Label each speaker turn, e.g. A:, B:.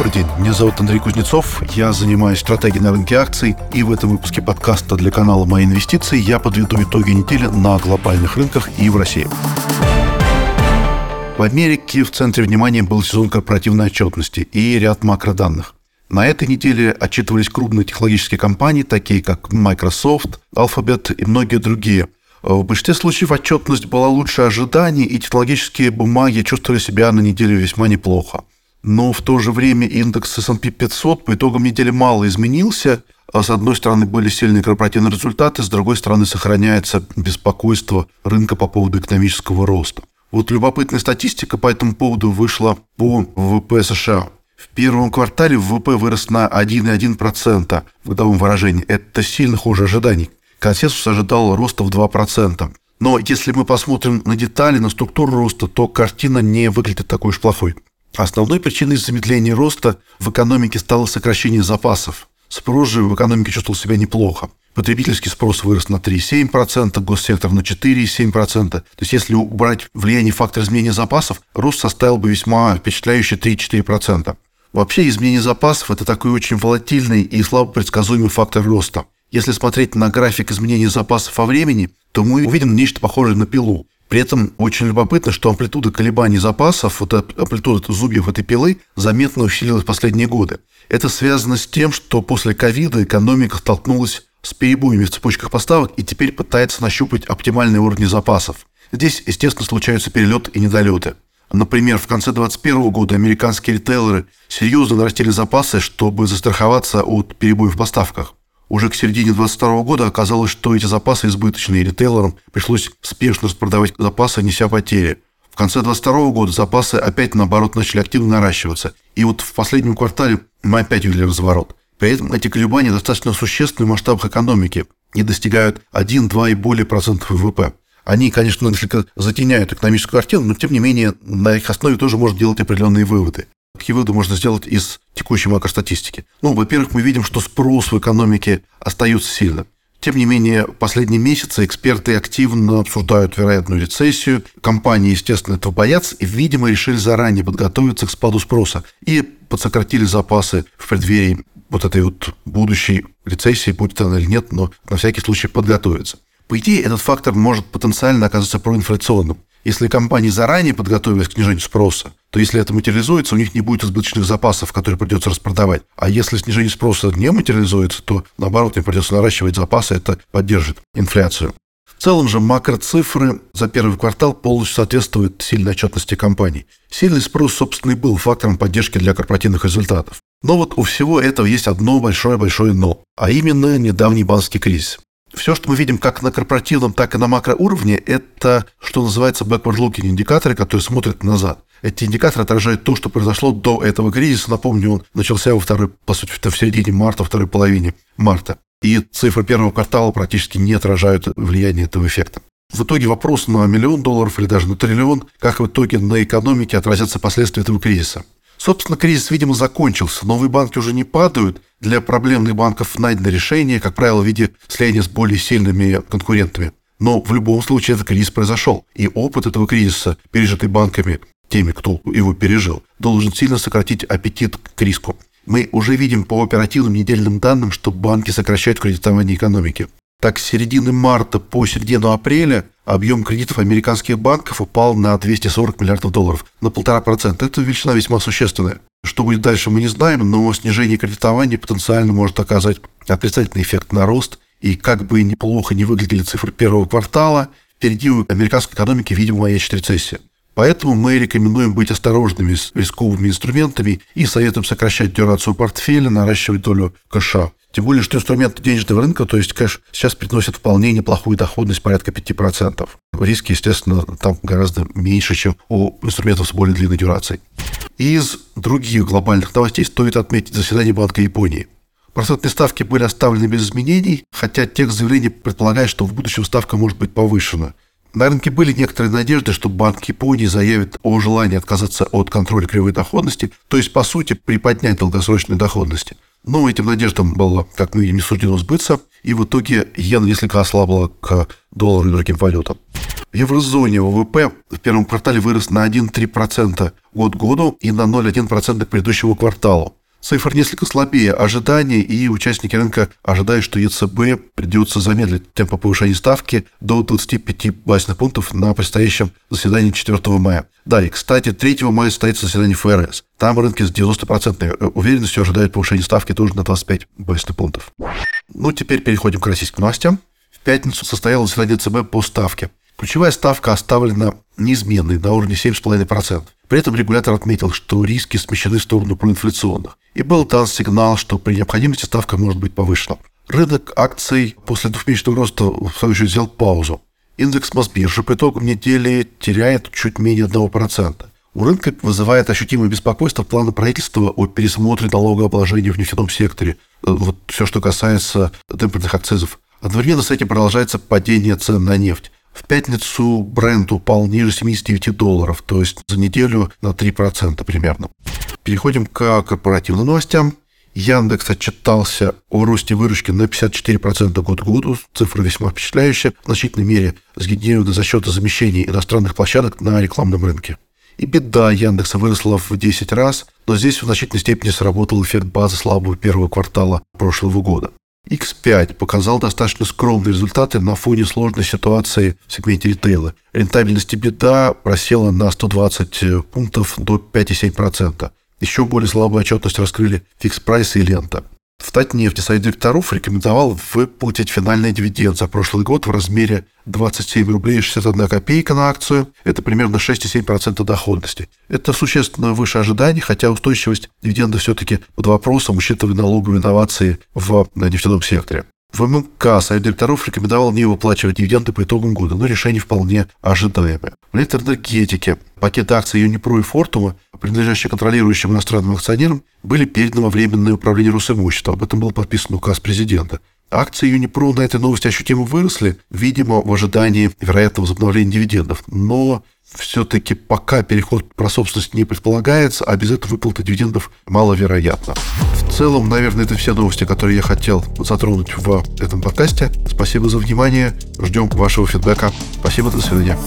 A: Добрый день, меня зовут Андрей Кузнецов, я занимаюсь стратегией на рынке акций, и в этом выпуске подкаста для канала «Мои инвестиции» я подведу итоги недели на глобальных рынках и в России. В Америке в центре внимания был сезон корпоративной отчетности и ряд макроданных. На этой неделе отчитывались крупные технологические компании, такие как Microsoft, Alphabet и многие другие. В большинстве случаев отчетность была лучше ожиданий, и технологические бумаги чувствовали себя на неделе весьма неплохо но в то же время индекс S&P 500 по итогам недели мало изменился. А с одной стороны, были сильные корпоративные результаты, с другой стороны, сохраняется беспокойство рынка по поводу экономического роста. Вот любопытная статистика по этому поводу вышла по ВВП США. В первом квартале ВВП вырос на 1,1% в годовом выражении. Это сильно хуже ожиданий. Консенсус ожидал роста в 2%. Но если мы посмотрим на детали, на структуру роста, то картина не выглядит такой уж плохой. Основной причиной замедления роста в экономике стало сокращение запасов. Спрос же в экономике чувствовал себя неплохо. Потребительский спрос вырос на 3,7%, госсектор на 4,7%. То есть если убрать влияние фактора изменения запасов, рост составил бы весьма впечатляющие 3-4%. Вообще изменение запасов – это такой очень волатильный и слабо предсказуемый фактор роста. Если смотреть на график изменения запасов во времени, то мы увидим нечто похожее на пилу. При этом очень любопытно, что амплитуда колебаний запасов, вот амплитуда зубьев этой пилы заметно усилилась в последние годы. Это связано с тем, что после ковида экономика столкнулась с перебоями в цепочках поставок и теперь пытается нащупать оптимальные уровни запасов. Здесь, естественно, случаются перелеты и недолеты. Например, в конце 2021 года американские ритейлеры серьезно нарастили запасы, чтобы застраховаться от перебоев в поставках. Уже к середине 2022 года оказалось, что эти запасы избыточные, ритейлерам пришлось спешно распродавать запасы, неся потери. В конце 2022 года запасы опять, наоборот, начали активно наращиваться. И вот в последнем квартале мы опять увидели разворот. При этом эти колебания достаточно существенны в масштабах экономики и достигают 1, 2 и более процентов ВВП. Они, конечно, несколько затеняют экономическую картину, но, тем не менее, на их основе тоже можно делать определенные выводы. Какие выводы можно сделать из текущей макростатистики? Ну, во-первых, мы видим, что спрос в экономике остается сильным. Тем не менее, последние месяцы эксперты активно обсуждают вероятную рецессию. Компании, естественно, этого боятся и, видимо, решили заранее подготовиться к спаду спроса и подсократили запасы в преддверии вот этой вот будущей рецессии, будет она или нет, но на всякий случай подготовиться. По идее, этот фактор может потенциально оказаться проинфляционным. Если компании заранее подготовились к снижению спроса, то если это материализуется, у них не будет избыточных запасов, которые придется распродавать. А если снижение спроса не материализуется, то наоборот, им придется наращивать запасы, это поддержит инфляцию. В целом же макроцифры за первый квартал полностью соответствуют сильной отчетности компаний. Сильный спрос, собственно, и был фактором поддержки для корпоративных результатов. Но вот у всего этого есть одно большое-большое «но», а именно недавний банковский кризис. Все, что мы видим как на корпоративном, так и на макроуровне, это, что называется, backward-looking индикаторы, которые смотрят назад. Эти индикаторы отражают то, что произошло до этого кризиса. Напомню, он начался во второй, по сути, в середине марта, второй половине марта. И цифры первого квартала практически не отражают влияние этого эффекта. В итоге вопрос на миллион долларов или даже на триллион, как в итоге на экономике отразятся последствия этого кризиса. Собственно, кризис, видимо, закончился. Новые банки уже не падают. Для проблемных банков найдено решение, как правило, в виде слияния с более сильными конкурентами. Но в любом случае этот кризис произошел. И опыт этого кризиса, пережитый банками, теми, кто его пережил, должен сильно сократить аппетит к риску. Мы уже видим по оперативным недельным данным, что банки сокращают кредитование экономики. Так, с середины марта по середину апреля объем кредитов американских банков упал на 240 миллиардов долларов, на полтора процента. Это величина весьма существенная. Что будет дальше, мы не знаем, но снижение кредитования потенциально может оказать отрицательный эффект на рост. И как бы неплохо не выглядели цифры первого квартала, впереди у американской экономики, видимо, маячит рецессия. Поэтому мы рекомендуем быть осторожными с рисковыми инструментами и советуем сокращать дюрацию портфеля, наращивать долю кэша. Тем более, что инструменты денежного рынка, то есть кэш, сейчас приносят вполне неплохую доходность, порядка 5%. Риски, естественно, там гораздо меньше, чем у инструментов с более длинной дюрацией. Из других глобальных новостей стоит отметить заседание Банка Японии. Процентные ставки были оставлены без изменений, хотя текст заявления предполагает, что в будущем ставка может быть повышена. На рынке были некоторые надежды, что Банк Японии заявит о желании отказаться от контроля кривой доходности, то есть, по сути, приподнять долгосрочные доходности – но этим надеждам было, как мы видим, не суждено сбыться, и в итоге иена несколько ослабла к доллару и другим валютам. В еврозоне ВВП в первом квартале вырос на 1,3% год году и на 0,1% к предыдущему кварталу. Цифр несколько слабее ожиданий, и участники рынка ожидают, что ЕЦБ придется замедлить темпы повышения ставки до 25 базисных пунктов на предстоящем заседании 4 мая. Да, и, кстати, 3 мая состоится заседание ФРС. Там рынки с 90% уверенностью ожидают повышения ставки тоже на 25 базисных пунктов. Ну, теперь переходим к российским новостям. В пятницу состоялось заседание ЦБ по ставке. Ключевая ставка оставлена неизменной на уровне 7,5%. При этом регулятор отметил, что риски смещены в сторону проинфляционных. И был дан сигнал, что при необходимости ставка может быть повышена. Рынок акций после двухмесячного роста в свою очередь взял паузу. Индекс Мосбиржи по итогам недели теряет чуть менее 1%. У рынка вызывает ощутимое беспокойство планы правительства о пересмотре налогообложения в нефтяном секторе. Э, вот все, что касается демпферных акцизов. Одновременно с этим продолжается падение цен на нефть. В пятницу бренд упал ниже 79 долларов, то есть за неделю на 3% примерно. Переходим к корпоративным новостям. Яндекс отчитался о росте выручки на 54% год к году. Цифра весьма впечатляющая, в значительной мере сгенерирована за счет замещения иностранных площадок на рекламном рынке. И беда Яндекса выросла в 10 раз, но здесь в значительной степени сработал эффект базы слабого первого квартала прошлого года. X5 показал достаточно скромные результаты на фоне сложной ситуации в сегменте ритейла. Рентабельность EBITDA просела на 120 э, пунктов до 5,7%. Еще более слабую отчетность раскрыли фикс прайс и лента. В Татнефти Совет директоров рекомендовал выплатить финальный дивиденд за прошлый год в размере 27 рублей 61 копейка на акцию. Это примерно 6,7% доходности. Это существенно выше ожиданий, хотя устойчивость дивиденда все-таки под вопросом, учитывая налоговые инновации в нефтяном секторе. В ММК Совет директоров рекомендовал не выплачивать дивиденды по итогам года, но решение вполне ожидаемое. В электроэнергетике пакеты акций Юнипро и Фортума, принадлежащие контролирующим иностранным акционерам, были переданы во Временное управление Росимущества. Об этом был подписан указ президента. Акции Юнипро на этой новости ощутимо выросли, видимо, в ожидании вероятного возобновления дивидендов. Но все-таки пока переход про собственность не предполагается, а без этого выплата дивидендов маловероятно. В целом, наверное, это все новости, которые я хотел затронуть в этом подкасте. Спасибо за внимание. Ждем вашего фидбэка. Спасибо, до свидания.